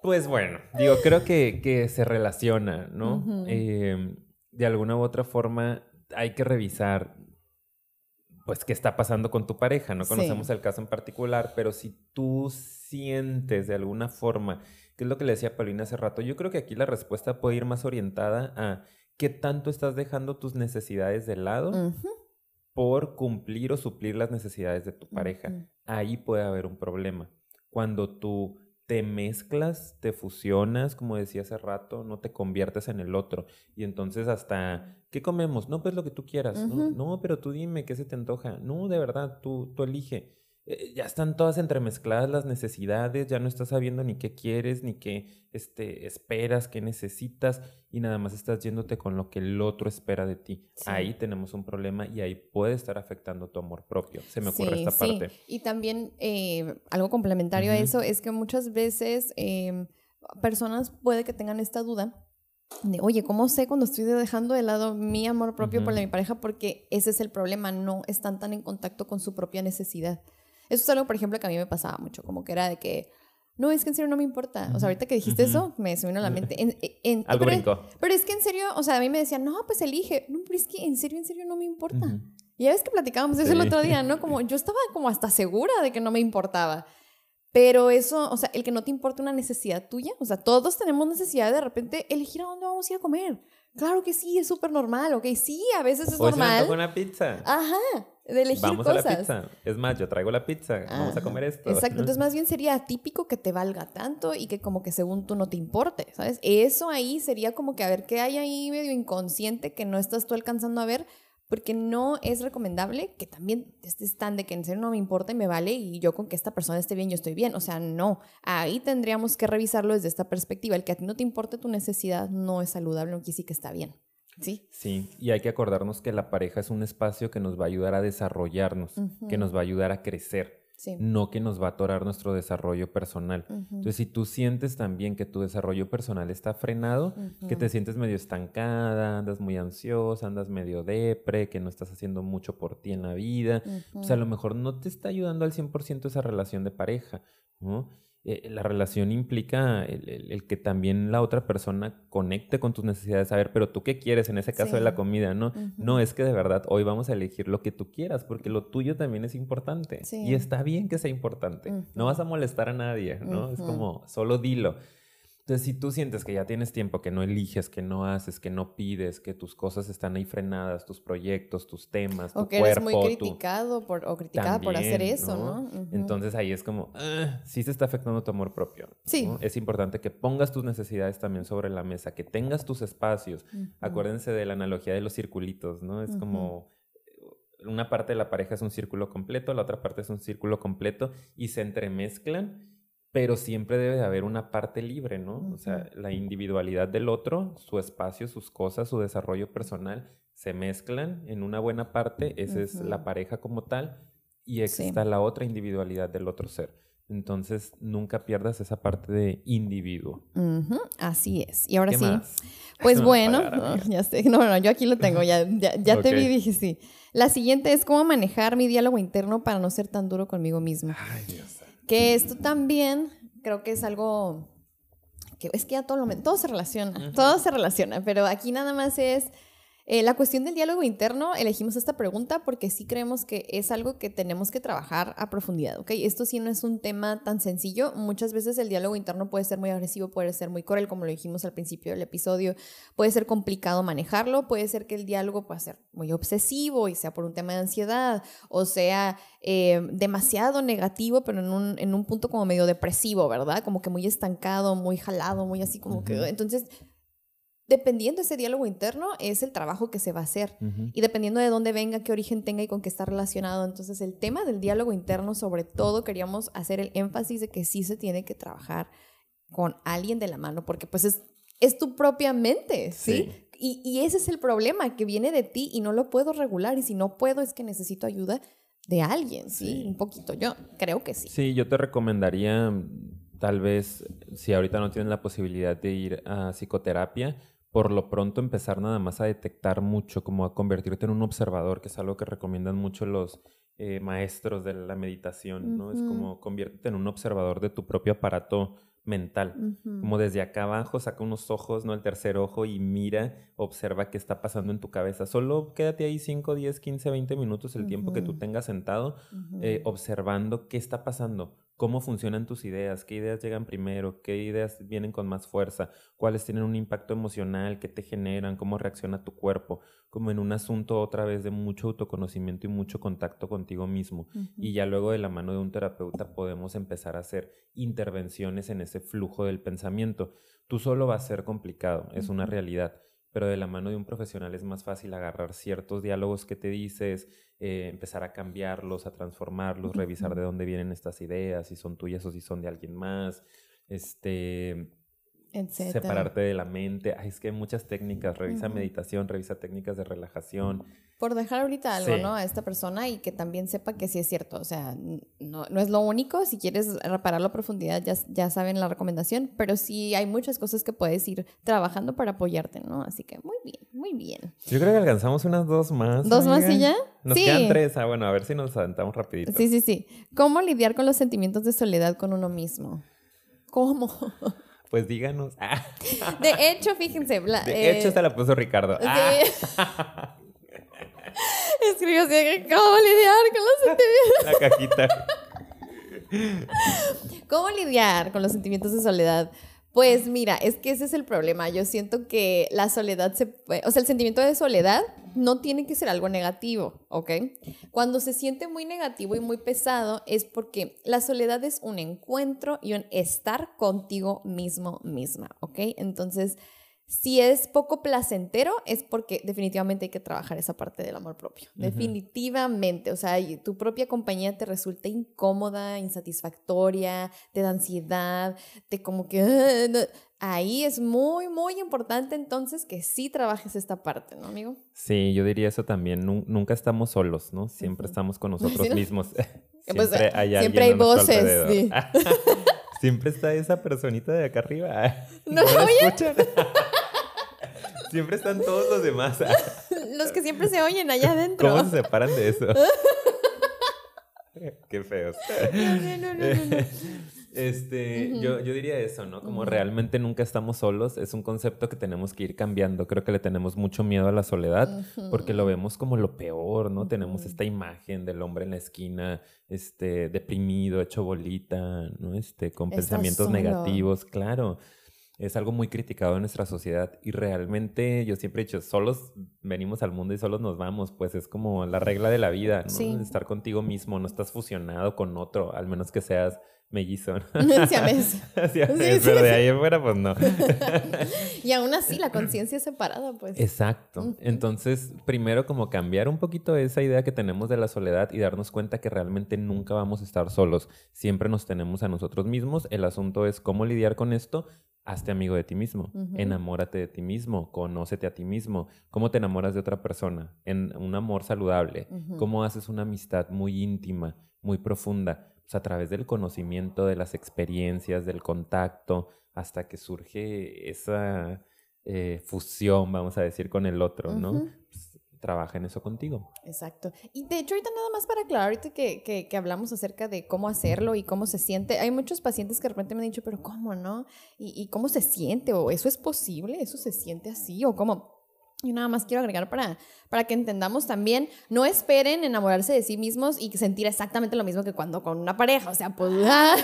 Pues bueno, digo, creo que, que se relaciona, ¿no? eh, de alguna u otra forma hay que revisar, pues, qué está pasando con tu pareja. No conocemos el caso en particular, pero si tú sientes de alguna forma, que es lo que le decía Paulina hace rato, yo creo que aquí la respuesta puede ir más orientada a qué tanto estás dejando tus necesidades de lado. por cumplir o suplir las necesidades de tu pareja. Ahí puede haber un problema. Cuando tú te mezclas, te fusionas, como decía hace rato, no te conviertes en el otro. Y entonces hasta, ¿qué comemos? No, pues lo que tú quieras. ¿no? no, pero tú dime, ¿qué se te antoja? No, de verdad, tú, tú elige. Eh, ya están todas entremezcladas las necesidades, ya no estás sabiendo ni qué quieres, ni qué este, esperas, qué necesitas, y nada más estás yéndote con lo que el otro espera de ti. Ahí tenemos un problema y ahí puede estar afectando tu amor propio. Se me ocurre esta parte. Y también eh, algo complementario a eso es que muchas veces em, personas puede que tengan esta duda de, oye, ¿cómo sé cuando estoy dejando de lado mi amor propio por mi pareja? Porque ese es el problema, no están tan en contacto con su propia necesidad. Eso es algo, por ejemplo, que a mí me pasaba mucho, como que era de que, no, es que en serio no me importa. O sea, ahorita que dijiste eso, me se vino a la mente. En, Algo pero, pero, es que en serio, o sea, a mí me decían, no, pues elige. No, pero es que en serio, en serio no me importa. Y ya ves que platicábamos eso el otro día, ¿no? Como yo estaba como hasta segura de que no me importaba. Pero eso, o sea, el que no te importa una necesidad tuya, o sea, todos tenemos necesidad de repente elegir a dónde vamos a ir a comer. Claro que sí, es súper normal, ok, sí, a veces es normal. con una pizza. Ajá, de elegir vamos cosas. a la pizza. Es más, yo traigo la pizza, vamos a comer esto. Exacto, entonces más bien sería atípico que te valga tanto y que como que según tú no te importe, ¿sabes? Eso ahí sería como que a ver qué hay ahí medio inconsciente que no estás tú alcanzando a ver porque no es recomendable que también estés tan de que en serio no me importa y me vale y yo con que esta persona esté bien, yo estoy bien. O sea, no. Ahí tendríamos que revisarlo desde esta perspectiva. El que a ti no te importe tu necesidad no es saludable, aunque sí que está bien. ¿Sí? Sí, y hay que acordarnos que la pareja es un espacio que nos va a ayudar a desarrollarnos, que nos va a ayudar a crecer no que nos va a atorar nuestro desarrollo personal. Entonces, si tú sientes también que tu desarrollo personal está frenado, que te sientes medio estancada, andas muy ansiosa, andas medio depre, que no estás haciendo mucho por ti en la vida, pues a lo mejor no te está ayudando al 100% esa relación de pareja, ¿no? Eh, la relación implica el, que también la otra persona conecte con tus necesidades. A ver, pero tú qué quieres en ese caso de la comida, ¿no? No es que de verdad hoy vamos a elegir lo que tú quieras, porque lo tuyo también es importante. Y está bien que sea importante. No vas a molestar a nadie, ¿no? Es como, solo dilo. Entonces, si tú sientes que ya tienes tiempo, que no eliges, que no haces, que no pides, que tus cosas están ahí frenadas, tus proyectos, tus temas, tu o que eres muy criticado por, o criticada por hacer eso, ¿no? Entonces ahí es como, ah, sí se está afectando tu amor propio. Sí. Es importante que pongas tus necesidades también sobre la mesa, que tengas tus espacios. Acuérdense de la analogía de los circulitos, ¿no? Es como una parte de la pareja es un círculo completo, la otra parte es un círculo completo y se entremezclan pero siempre debe de haber una parte libre, ¿no? O sea, la individualidad del otro, su espacio, sus cosas, su desarrollo personal, se mezclan en una buena parte, esa es la pareja como tal, y está la otra individualidad del otro ser. Entonces, nunca pierdas esa parte de individuo. Así es. Y ahora sí, pues bueno, ya sé, no, no, yo aquí lo tengo, ya, ya, te vi y dije sí. La siguiente es cómo manejar mi diálogo interno para no ser tan duro conmigo mismo. Ay, Dios. Que esto también creo que es algo que es que ya todo, lo, todo se relaciona, todo se relaciona, pero aquí nada más es eh, la cuestión del diálogo interno, elegimos esta pregunta porque sí creemos que es algo que tenemos que trabajar a profundidad, ¿ok? Esto sí no es un tema tan sencillo. Muchas veces el diálogo interno puede ser muy agresivo, puede ser muy cruel, como lo dijimos al principio del episodio. Puede ser complicado manejarlo, puede ser que el diálogo pueda ser muy obsesivo y sea por un tema de ansiedad o sea eh, demasiado negativo, pero en un, en un punto como medio depresivo, ¿verdad? Como que muy estancado, muy jalado, muy así como que... Entonces dependiendo de ese diálogo interno, es el trabajo que se va a hacer. Y dependiendo de dónde venga, qué origen tenga y con qué está relacionado. Entonces, el tema del diálogo interno, sobre todo, queríamos hacer el énfasis de que sí se tiene que trabajar con alguien de la mano, porque pues es, es tu propia mente, ¿sí? Y, y, ese es el problema, que viene de ti y no lo puedo regular. Y si no puedo, es que necesito ayuda de alguien, ¿sí? Un poquito. Yo creo que sí. Sí, yo te recomendaría, tal vez, si ahorita no tienes la posibilidad de ir a psicoterapia, por lo pronto empezar nada más a detectar mucho, como a convertirte en un observador, que es algo que recomiendan mucho los eh, maestros de la meditación, ¿no? Es como conviértete en un observador de tu propio aparato mental. Como desde acá abajo, saca unos ojos, ¿no? El tercer ojo y mira, observa qué está pasando en tu cabeza. Solo quédate ahí 5, 10, 15, 20 minutos, el tiempo que tú tengas sentado, eh, observando qué está pasando cómo funcionan tus ideas, qué ideas llegan primero, qué ideas vienen con más fuerza, cuáles tienen un impacto emocional, qué te generan, cómo reacciona tu cuerpo, como en un asunto otra vez de mucho autoconocimiento y mucho contacto contigo mismo. Y ya luego de la mano de un terapeuta podemos empezar a hacer intervenciones en ese flujo del pensamiento. Tú solo va a ser complicado, es una realidad pero de la mano de un profesional es más fácil agarrar ciertos diálogos que te dices, eh, empezar a cambiarlos, a transformarlos, revisar de dónde vienen estas ideas, si son tuyas o si son de alguien más, este, separarte de la mente. Ay, es que hay muchas técnicas, revisa meditación, revisa técnicas de relajación. Por dejar ahorita algo, ¿no? A esta persona y que también sepa que sí es cierto. O sea, no, no es lo único. Si quieres repararlo a profundidad, ya, ya saben la recomendación, pero sí hay muchas cosas que puedes ir trabajando para apoyarte, ¿no? Así que muy bien, muy bien. Yo creo que alcanzamos unas dos más. ¿Dos más y ya? Nos quedan tres. Ah, bueno, a ver si nos aventamos rapidito. Sí, sí, sí. ¿Cómo lidiar con los sentimientos de soledad con uno mismo? ¿Cómo? Pues díganos. De hecho, fíjense. de hecho, se la puso Ricardo. Ah. Escribió así, ¿cómo lidiar con los sentimientos? La cajita. ¿Cómo lidiar con los sentimientos de soledad? Pues mira, es que ese es el problema. Yo siento que la soledad se o sea, el sentimiento de soledad no tiene que ser algo negativo, ¿ok? Cuando se siente muy negativo y muy pesado es porque la soledad es un encuentro y un estar contigo mismo misma, ¿ok? Entonces, si es poco placentero, es porque definitivamente hay que trabajar esa parte del amor propio. Definitivamente. O sea, tu propia compañía te resulta incómoda, insatisfactoria, te da ansiedad, te como que... Ahí es muy, muy importante entonces que sí trabajes esta parte, ¿no, amigo? Sí, yo diría eso también. Nunca estamos solos, ¿no? Siempre estamos con nosotros mismos. Pues, siempre hay, siempre hay voces. Sí. siempre está esa personita de acá arriba. ¿No, ¿No escuchan? Siempre están todos los demás. los que siempre se oyen allá adentro. ¿Cómo se separan de eso? Qué feos. No, no, no, este, yo, yo diría eso, ¿no? Como realmente nunca estamos solos, es un concepto que tenemos que ir cambiando. Creo que le tenemos mucho miedo a la soledad porque lo vemos como lo peor, ¿no? Tenemos esta imagen del hombre en la esquina, este, deprimido, hecho bolita, ¿no? Este, con pensamientos negativos, claro es algo muy criticado en nuestra sociedad y realmente yo siempre he dicho, solos venimos al mundo y solos nos vamos, pues es como la regla de la vida, ¿no? Estar contigo mismo, no estás fusionado con otro, al menos que seas mellizo. Siamés. Siamés, pero de ahí afuera pues no. y aún así la conciencia es separada, pues. Exacto. Entonces, primero como cambiar un poquito esa idea que tenemos de la soledad y darnos cuenta que realmente nunca vamos a estar solos, siempre nos tenemos a nosotros mismos, el asunto es cómo lidiar con esto hazte amigo de ti mismo, enamórate de ti mismo, conócete a ti mismo, cómo te enamoras de otra persona, en un amor saludable, cómo haces una amistad muy íntima, muy profunda, pues a través del conocimiento, de las experiencias, del contacto, hasta que surge esa eh, fusión, vamos a decir, con el otro, ¿no? Trabaja en eso contigo. Exacto. Y de hecho, ahorita nada más para aclarar, ahorita que, que, hablamos acerca de cómo hacerlo y cómo se siente, hay muchos pacientes que de repente me han dicho, pero ¿cómo no? ¿Y, y cómo se siente? ¿O eso es posible? ¿Eso se siente así? ¿O cómo? Yo nada más quiero agregar para, para que entendamos también, no esperen enamorarse de sí mismos y sentir exactamente lo mismo que cuando con una pareja. O sea, pues, ah,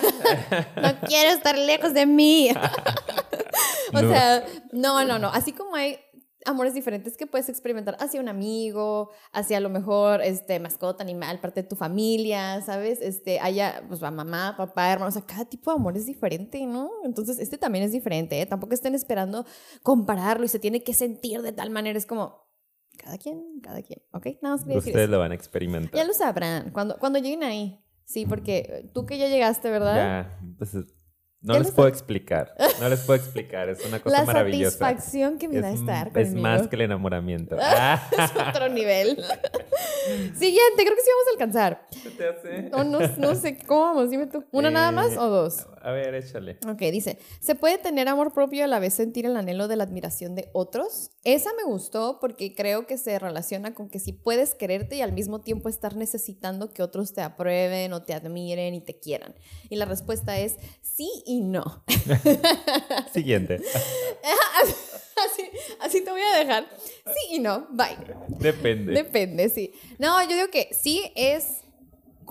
no quiero estar lejos de mí. o sea, no, no, no. Así como hay amores diferentes que puedes experimentar hacia un amigo, hacia a lo mejor este mascota, animal, parte de tu familia, ¿sabes? Este, haya pues mamá, papá, hermanos, o sea, cada tipo de amor es diferente, ¿no? Entonces, este también es diferente, ¿eh? Tampoco estén esperando compararlo y se tiene que sentir de tal manera, es como cada quien, cada quien, ¿ok? Nada más Ustedes lo van a experimentar. Ya lo sabrán cuando cuando lleguen ahí. Sí, porque tú que ya llegaste, ¿verdad? Ya, pues no les puedo explicar. No les puedo explicar. Es una cosa maravillosa. La satisfacción que me da estar Es más que el enamoramiento. es otro nivel. Siguiente, creo que sí vamos a alcanzar. ¿Qué te hace? No, no, sé cómo vamos. Dime tú. ¿Una nada más o dos? A ver, échale. Ok, dice: ¿Se puede tener amor propio a la vez sentir el anhelo de la admiración de otros? Esa me gustó porque creo que se relaciona con que si puedes quererte y al mismo tiempo estar necesitando que otros te aprueben o te admiren y te quieran. Y la respuesta es sí y no. Siguiente. Así, así, te voy a dejar. Sí y no. Bye. Depende. Depende, sí. No, yo digo que sí es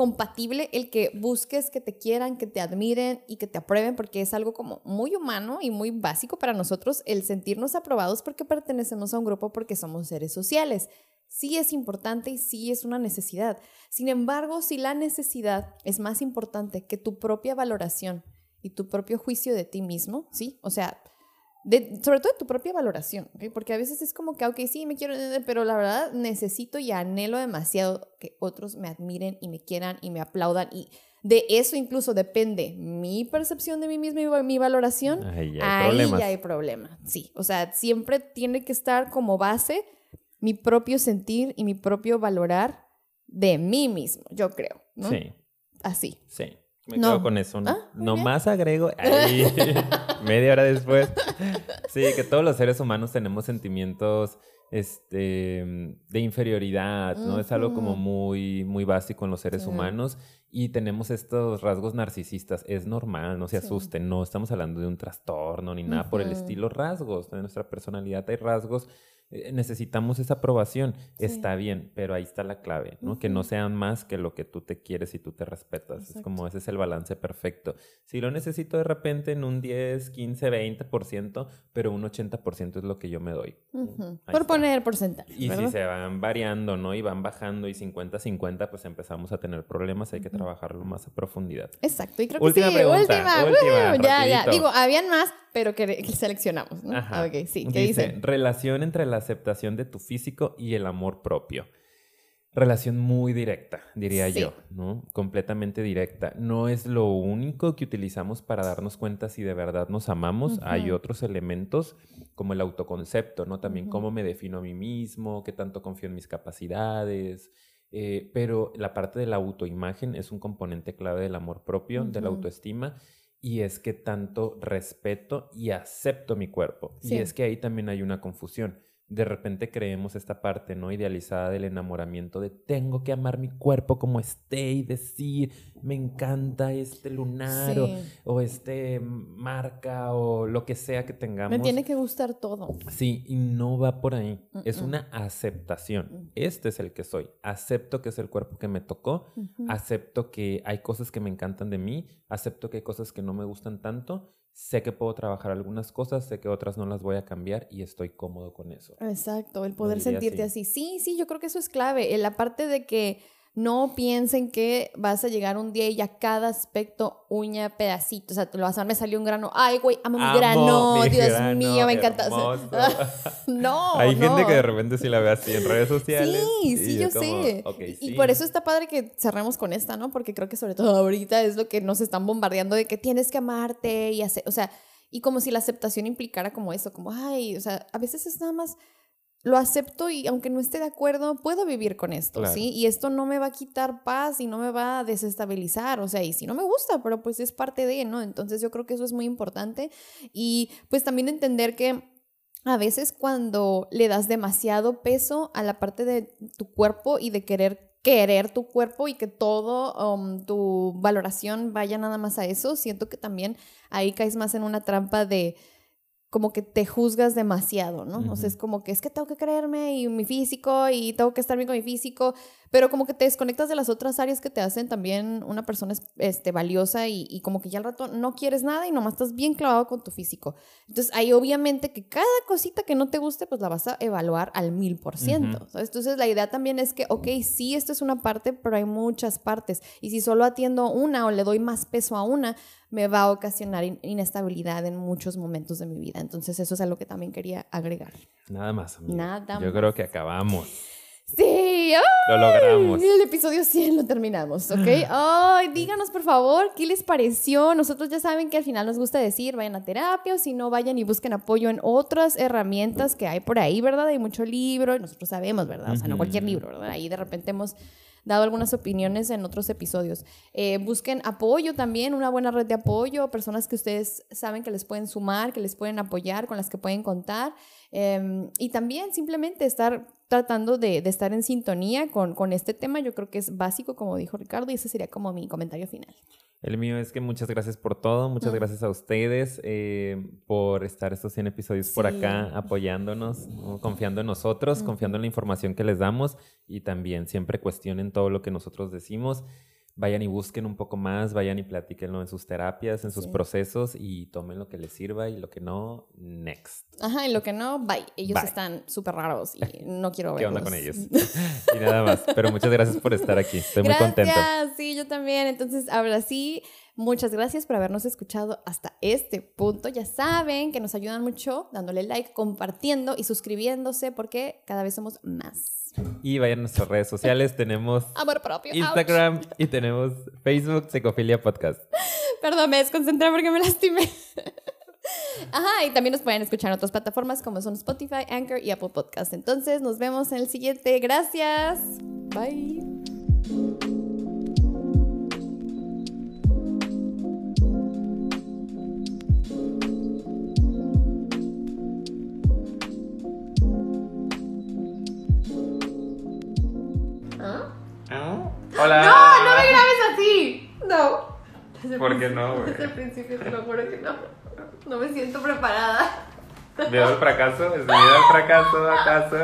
compatible el que busques que te quieran, que te admiren y que te aprueben, porque es algo como muy humano y muy básico para nosotros el sentirnos aprobados porque pertenecemos a un grupo, porque somos seres sociales. Sí es importante y sí es una necesidad. Sin embargo, si la necesidad es más importante que tu propia valoración y tu propio juicio de ti mismo, ¿sí? O sea, de, sobre todo de tu propia valoración, porque a veces es como que, ok, sí, me quiero, pero la verdad necesito y anhelo demasiado que otros me admiren y me quieran y me aplaudan y de eso incluso depende mi percepción de mí misma y mi valoración. Ahí hay Ahí ya hay problema. Sí, o sea, siempre tiene que estar como base mi propio sentir y mi propio valorar de mí mismo, yo creo. ¿no? Sí. Así. Sí. Me quedo con eso. ¿no? Ah, Nomás agrego ahí, media hora después. Sí, que todos los seres humanos tenemos sentimientos este, de inferioridad, ¿no? Es algo como muy, muy básico en los seres humanos y tenemos estos rasgos narcisistas. Es normal, no se asusten, no estamos hablando de un trastorno ni nada por el estilo. Rasgos de nuestra personalidad hay rasgos necesitamos esa aprobación. Está bien, pero ahí está la clave, ¿no? Que no sean más que lo que tú te quieres y tú te respetas. Es como ese es el balance perfecto. Si lo necesito de repente en un 10, 15, 20%, pero un 80% es lo que yo me doy. Por poner porcentaje. Y si se van variando, ¿no? Y van bajando y 50-50, pues empezamos a tener problemas. Hay que trabajarlo más a profundidad. Exacto. Y creo última que sí, pregunta, última. ya, ya. Digo, habían más, pero que, seleccionamos, ¿no? Ajá. Ok, sí. ¿Qué dice? Relación entre la aceptación de tu físico y el amor propio. Relación muy directa, diría yo, ¿no? Completamente directa. No es lo único que utilizamos para darnos cuenta si de verdad nos amamos. Hay otros elementos como el autoconcepto, ¿no? También cómo me defino a mí mismo, qué tanto confío en mis capacidades. Eh, pero la parte de la autoimagen es un componente clave del amor propio, de la autoestima y es que tanto respeto y acepto mi cuerpo. Y es que ahí también hay una confusión de repente creemos esta parte no idealizada del enamoramiento de tengo que amar mi cuerpo como esté y decir me encanta este lunar o, este marca o lo que sea que tengamos. Me tiene que gustar todo. Sí, y no va por ahí. Es una aceptación. Mm. Este es el que soy. Acepto que es el cuerpo que me tocó. Acepto que hay cosas que me encantan de mí. Acepto que hay cosas que no me gustan tanto sé que puedo trabajar algunas cosas, sé que otras no las voy a cambiar y estoy cómodo con eso. Exacto, el poder sentirte así. Sí, sí, yo creo que eso es clave. La parte de que no piensen que vas a llegar un día y ya cada aspecto, uña, pedacito. O sea, te lo vas a ver, me salió un grano. Ay, güey, amo, mi grano. Dios mío, me encanta. no. Hay gente que de repente sí la ve así en redes sociales. Sí, sí, yo, sé. y por eso está padre que cerremos con esta, ¿no? Porque creo que sobre todo ahorita es lo que nos están bombardeando de que tienes que amarte y hacer. O sea, y como si la aceptación implicara como eso, como, ay, o sea, a veces es nada más lo acepto y aunque no esté de acuerdo, puedo vivir con esto, ¿sí? Y esto no me va a quitar paz y no me va a desestabilizar, o sea, y si no me gusta, pero pues es parte de, ¿no? Entonces yo creo que eso es muy importante y pues también entender que a veces cuando le das demasiado peso a la parte de tu cuerpo y de querer querer tu cuerpo y que todo um, tu valoración vaya nada más a eso, siento que también ahí caes más en una trampa de como que te juzgas demasiado, ¿no? O sea, es como que es que tengo que creerme y mi físico y tengo que estar bien con mi físico, pero como que te desconectas de las otras áreas que te hacen también una persona este, valiosa y, como que ya al rato no quieres nada y nomás estás bien clavado con tu físico. Entonces, ahí obviamente que cada cosita que no te guste, pues la vas a evaluar al mil por ciento. Entonces, la idea también es que, ok, sí, esto es una parte, pero hay muchas partes. Y si solo atiendo una o le doy más peso a una, me va a ocasionar inestabilidad en muchos momentos de mi vida. Entonces eso es algo que también quería agregar. Nada más. Nada Yo creo que acabamos. Sí, lo logramos. El episodio 100 lo terminamos, ¿ok? Ay, díganos por favor qué les pareció. Nosotros ya saben que al final nos gusta decir, vayan a terapia o si no, vayan y busquen apoyo en otras herramientas que hay por ahí, ¿verdad? Hay mucho libro, nosotros sabemos, ¿verdad? O sea, no cualquier libro, ¿verdad? Ahí de repente hemos dado algunas opiniones en otros episodios. Eh, busquen apoyo también, una buena red de apoyo, personas que ustedes saben que les pueden sumar, que les pueden apoyar, con las que pueden contar. Em, y también simplemente estar tratando de, estar en sintonía con, con este tema, yo creo que es básico, como dijo Ricardo, y ese sería como mi comentario final. El mío es que muchas gracias por todo, muchas gracias a ustedes eh, por estar estos 100 episodios por acá apoyándonos, confiando en nosotros, confiando en la información que les damos y también siempre cuestionen todo lo que nosotros decimos vayan y busquen un poco más, vayan y platíquenlo en sus terapias, en sus procesos y tomen lo que les sirva y lo que no, next. Ajá, y lo que no, bye. Ellos están súper raros y no quiero verlos. ¿Qué onda con ellos? y nada más. Pero muchas gracias por estar aquí. Estoy muy contento. Sí, yo también. Entonces, ahora sí, Muchas gracias por habernos escuchado hasta este punto. Ya saben que nos ayudan mucho dándole like, compartiendo y suscribiéndose porque cada vez somos más. Y vayan a nuestras redes sociales. tenemos Amor propio. Instagram y tenemos Facebook Psicofilia Podcast. Perdón, me desconcentré porque me lastimé. Ajá, y también nos pueden escuchar en otras plataformas como son Spotify, Anchor y Apple Podcast. Entonces, nos vemos en el siguiente. Gracias. Bye. Hola. No, no me grabes así. No. ¿Por qué no, güey? Desde el principio te lo juro que no. No me siento preparada. ¿Miedo al fracaso? ¿Es miedo al fracaso acaso?